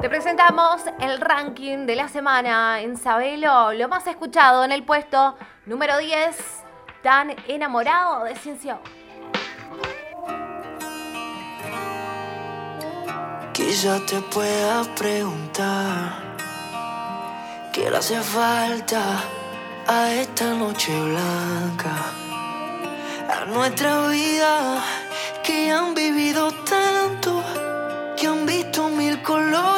Te presentamos el ranking de la semana en Sabelo, lo más escuchado en el puesto número 10, tan enamorado de ciencia. Quizá te pueda preguntar qué le hace falta a esta noche blanca, a nuestra vida que han vivido tanto, que han visto mil colores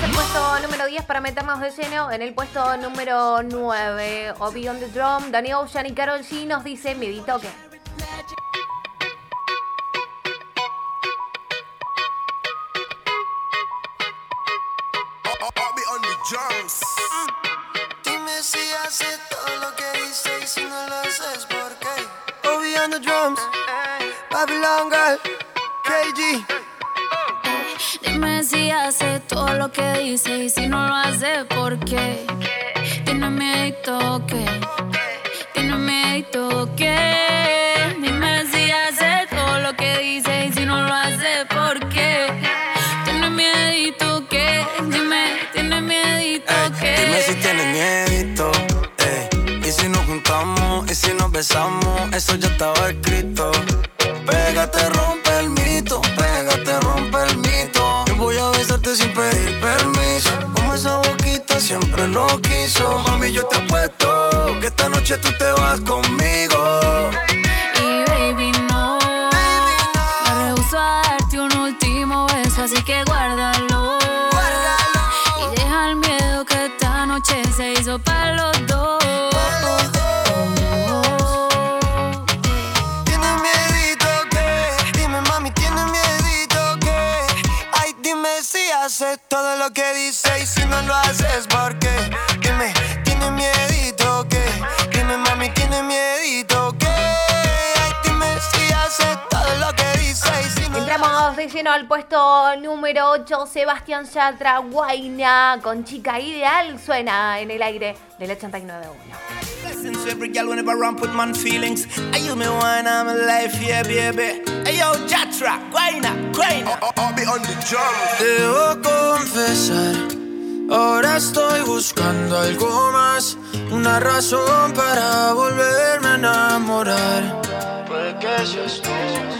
Dejamos el puesto número 10 para meternos de lleno en el puesto número 9. O Beyond the Drum, Danny Ocean y Carol G nos dice miedito que. Dime si haces todo lo que dices y si no lo haces, ¿por qué? Obi on the drums, Babylon Girl, KG. Dime si hace todo lo que dice y si no lo hace, ¿por qué? Tiene miedo que, tiene miedo que. Dime si hace todo lo que dice y si no lo hace, ¿por qué? Tiene miedo que, dime, tiene miedo que. Dime si tienes miedito, ey. Y si nos juntamos, y si nos besamos, eso ya estaba escrito. Te vas conmigo. Y baby, no. Me rehuso a darte un último beso, así que guárdalo. Y deja el miedo que esta noche se hizo para los dos. Tienes miedito que, dime mami, tienes. Ay, dime si haces todo lo que dices y si no lo haces, ¿por lleno al puesto número 8. Sebastián Yatra, Guaina, con chica ideal, suena en el aire del 89.1. blessings to every girl whenever ramp with man feelings. Are you me one I'm life, yeah, baby. Hey yo, Jatra, guayna, guayna. I'll be on the drum. Debo confesar, ahora estoy buscando algo más. Una razón para volverme a enamorar. Puede que seas tú. Quiero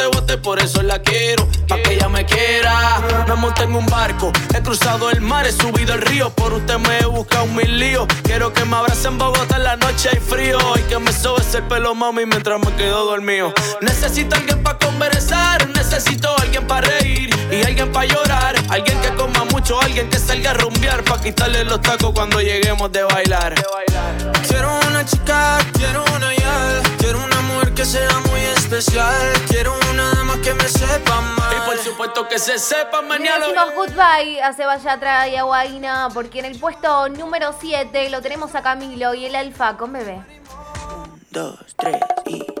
por eso la quiero, pa' que ella me quiera. Me monté en un barco, he cruzado el mar, he subido el río, por usted me he buscado mil líos. Quiero que me abrace en Bogotá en la noche hay frío y que me sobe el pelo mami mientras me quedo dormido. Necesito alguien para conversar, necesito alguien para reír y alguien para llorar, alguien que coma mucho, alguien que salga a rumbear para quitarle los tacos cuando lleguemos de bailar. Quiero una chica, quiero una ya, quiero una que sea muy especial, quiero una dama que me sepa amar. Y por supuesto que se sepa Le mañana. decimos goodbye a Seballatra y a Guaina porque en el puesto número 7 lo tenemos a Camilo y el Alfa con bebé. Dos, tres y.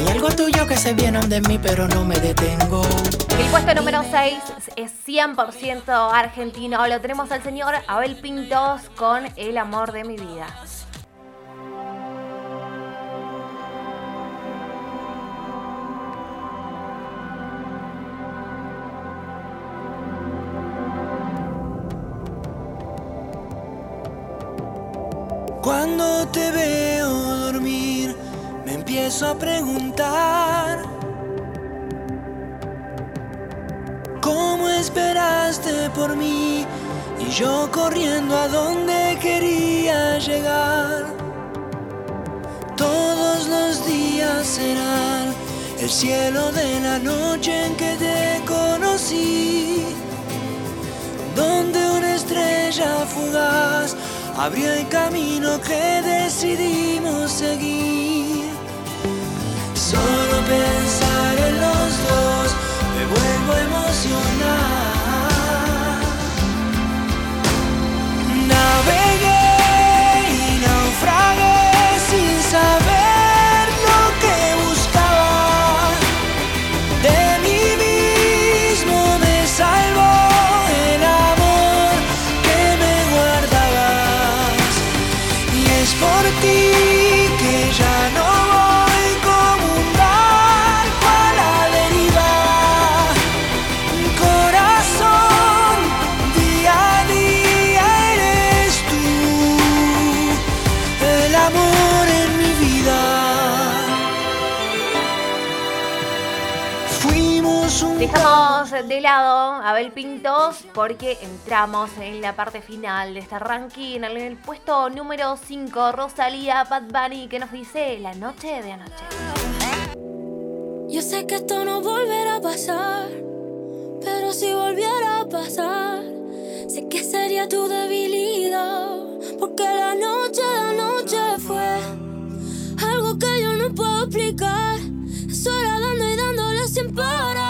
Hay algo tuyo que se viene de mí, pero no me detengo. El puesto número 6 es 100% argentino. Lo tenemos al señor Abel Pintos con El amor de mi vida. Cuando te veo dormir, empiezo a preguntar ¿Cómo esperaste por mí? Y yo corriendo a donde quería llegar. Todos los días serán el cielo de la noche en que te conocí donde una estrella fugaz abrió el camino que decidimos seguir. Solo pensar De lado a Bel Pintos porque entramos en la parte final de este ranking. En el puesto número 5, Rosalía Bad Bunny, que nos dice La noche de anoche. Yo sé que esto no volverá a pasar, pero si volviera a pasar, sé que sería tu debilidad, porque la noche de anoche fue algo que yo no puedo explicar. Sola dando y dándole sin parar.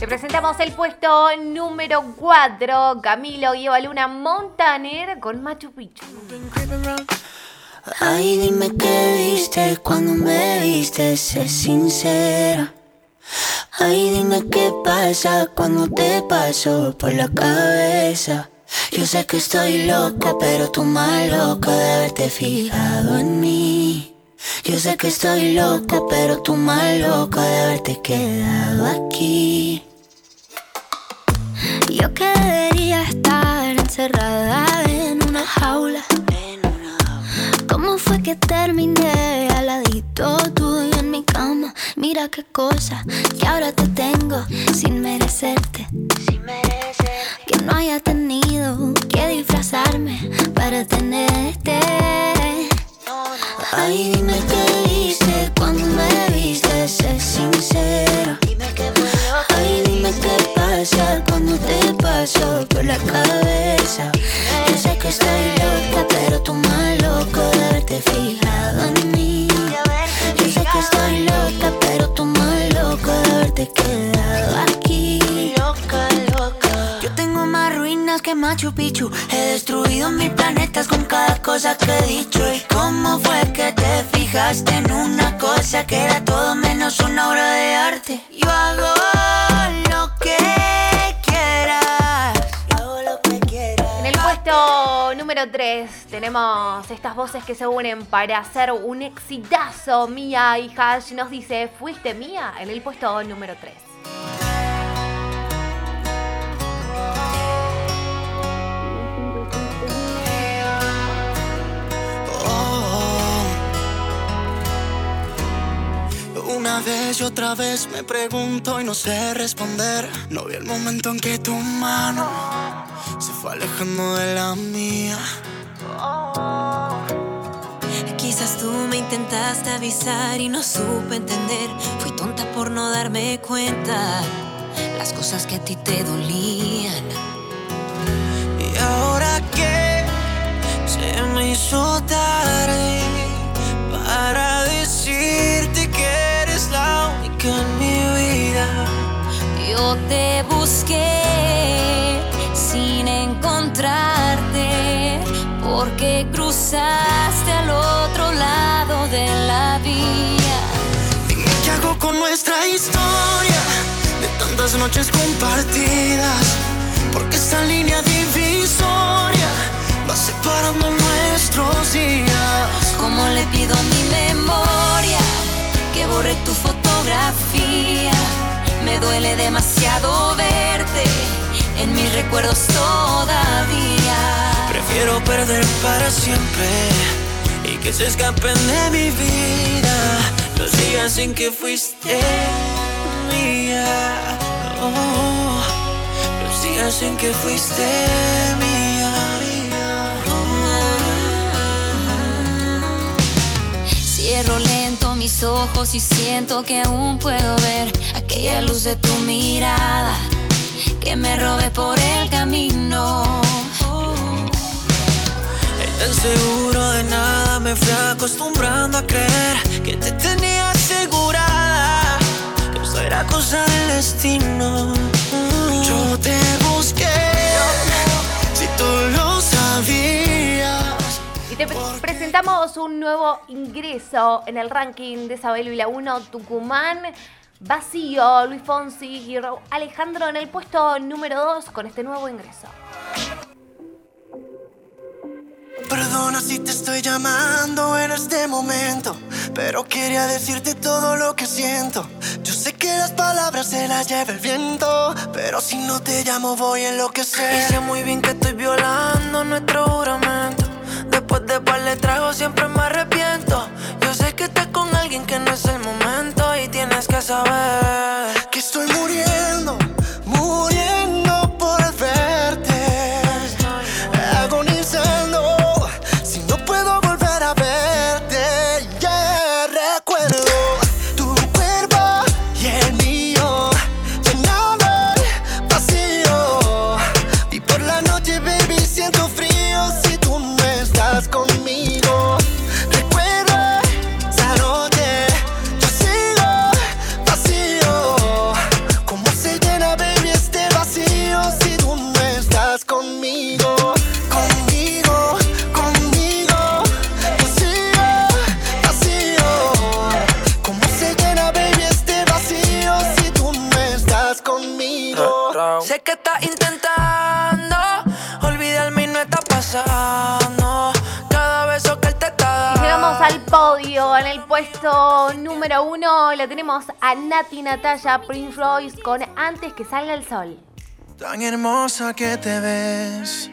Te presentamos el puesto número 4, Camilo y Luna Montaner con Machu Picchu. Ay, dime qué viste cuando me viste, sé sincera. Ay, dime qué pasa cuando te paso por la cabeza. Yo sé que estoy loca, pero tú más loca de haberte fijado en mí. Yo sé que estoy loca, pero tú más loca de haberte quedado aquí. Yo que debería estar encerrada en una jaula. ¿Cómo fue que terminé al ladito tuyo en mi cama? Mira qué cosa que ahora te tengo sin merecerte. Que no haya tenido que disfrazarme para tenerte. Ay, dime qué viste cuando me paso por la cabeza. Yo sé que estoy loca, pero tú más loco de haberte fijado en mí. Yo sé que estoy loca, pero tú más loco de haberte quedado aquí. Loca, loca. Yo tengo más ruinas que Machu Picchu. He destruido mil planetas con cada cosa que he dicho. ¿Y cómo fue que te fijaste en una cosa que era todo menos una obra de arte? Yo hago número 3 tenemos estas voces que se unen para hacer un exitazo. Mía y Hash nos dice, ¿fuiste mía? En el puesto número 3. Una vez y otra vez me pregunto y no sé responder. No vi el momento en que tu mano se fue alejando de la mía. Quizás tú me intentaste avisar y no supe entender. Fui tonta por no darme cuenta. Las cosas que a ti te dolían. Y ahora que se me hizo tarde Yo te busqué sin encontrarte. Porque cruzaste al otro lado de la vía. Dime qué hago con nuestra historia de tantas noches compartidas. Porque esta línea divisoria va separando nuestros días. Como le pido a mi memoria que borre tu fotografía. Me duele demasiado verte en mis recuerdos todavía. Prefiero perder para siempre y que se escapen de mi vida los días en que fuiste mía. Oh, los días en que fuiste mía. Cierro lento mis ojos y siento que aún puedo ver aquella luz de tu mirada que me robe por el camino. Tan seguro de nada me fui acostumbrando a creer que te tenía asegurada. Que eso era cosa del destino. Yo te busqué, si tú lo sabías. Te presentamos un nuevo ingreso en el ranking de Sabelo y la 1 Tucumán. Vacío, Luis Fonsi y Alejandro en el puesto número 2 con este nuevo ingreso. Perdona si te estoy llamando en este momento, pero quería decirte todo lo que siento. Yo sé que las palabras se las lleva el viento, pero si no te llamo voy a enloquecer. Y sé muy bien que estoy violando nuestro juramento. Después de par le trago siempre me arrepiento. Yo sé que estás con alguien que no es el momento y tienes que saber que estoy muriendo, muriendo Sé que estás intentando olvidarme y no está pasando. Cada beso que él te está Y llegamos al podio. En el puesto número 1 le tenemos a Nati Natalia Prince Royce con Antes que salga el sol. Tan hermosa que te ves,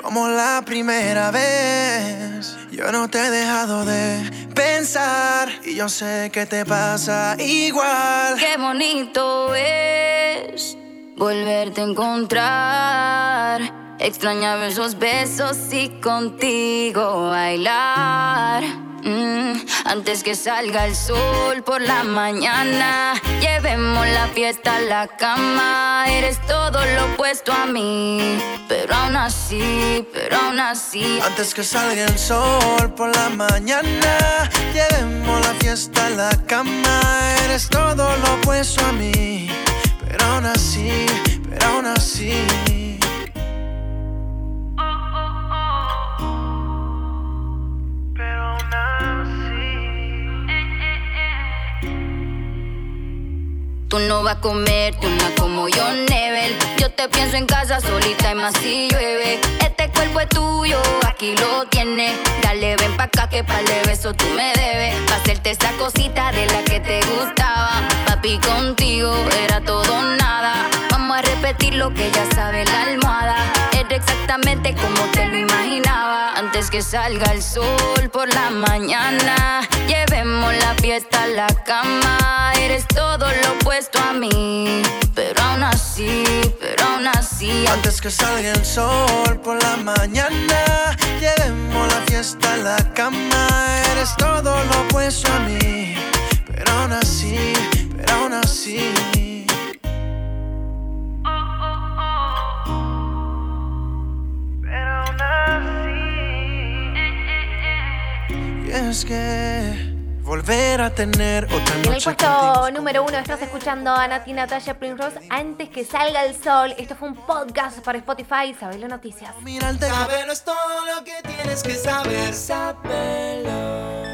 como la primera vez. Yo no te he dejado de pensar y yo sé que te pasa igual. Qué bonito es volverte a encontrar. Extrañaba esos besos y contigo bailar. Mm, antes que salga el sol por la mañana, llevemos la fiesta a la cama. Eres todo lo opuesto a mí, pero aún así, pero aún así. Antes que salga el sol por la mañana, llevemos la fiesta a la cama. Eres todo lo opuesto a mí, pero aún así, pero aún así. Pero aún Tú no vas a comerte una como yo, Nebel. Yo te pienso en casa solita y más si llueve. Este cuerpo es tuyo, aquí lo tienes. Dale, ven pa' acá que pa'l de beso tú me debes. Pa' hacerte esa cosita de la que te gustaba. Papi, contigo era todo nada. Vamos a repetir lo que ya sabe la almohada. Era exactamente como te lo imaginaba. Antes que salga el sol por la mañana, llevemos la fiesta a la cama. Eres todo lo opuesto a mí, pero aún así, pero aún así. Antes que salga el sol por la mañana, llevemos la fiesta a la cama. Eres todo lo opuesto a mí, pero aún así, pero aún así. Pero aún así. Y es que volver a tener otra En el noche puesto contigo. número 1 estás escuchando a Nati Natalia Prince Royce antes que salga el sol. Esto fue un podcast para Spotify, Sabelo Noticias. Mirarte Saberlo es todo lo que tienes que saber. Saberlo.